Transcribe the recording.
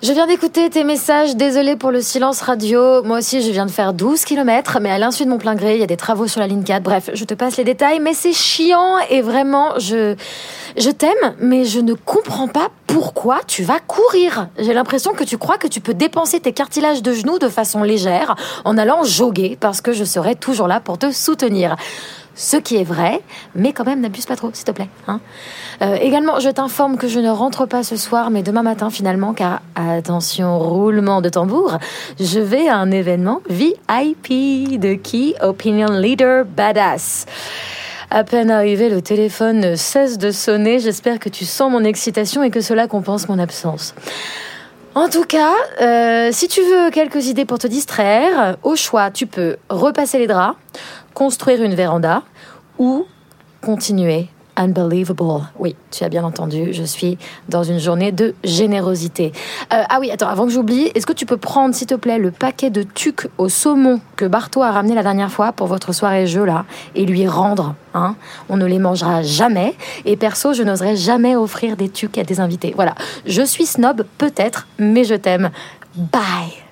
Je viens d'écouter tes messages, désolé pour le silence radio. Moi aussi, je viens de faire 12 km, mais à l'insu de mon plein gré, il y a des travaux sur la ligne 4. Bref, je te passe les détails, mais c'est chiant et vraiment, je, je t'aime, mais je ne comprends pas pourquoi tu vas courir. J'ai l'impression que tu crois que tu peux dépenser tes cartilages de genoux de façon légère en allant jogger parce que je serai toujours là pour te soutenir ce qui est vrai, mais quand même n'abuse pas trop, s'il te plaît. Hein. Euh, également, je t'informe que je ne rentre pas ce soir, mais demain matin finalement, car attention, roulement de tambour, je vais à un événement VIP de Key Opinion Leader Badass. À peine arrivé, le téléphone cesse de sonner. J'espère que tu sens mon excitation et que cela compense mon absence. En tout cas, euh, si tu veux quelques idées pour te distraire, au choix, tu peux repasser les draps, construire une véranda ou continuer unbelievable. Oui, tu as bien entendu, je suis dans une journée de générosité. Euh, ah oui, attends, avant que j'oublie, est-ce que tu peux prendre, s'il te plaît, le paquet de tucs au saumon que Barto a ramené la dernière fois pour votre soirée jeu là et lui rendre hein? On ne les mangera jamais. Et perso, je n'oserais jamais offrir des tucs à des invités. Voilà, je suis snob peut-être, mais je t'aime. Bye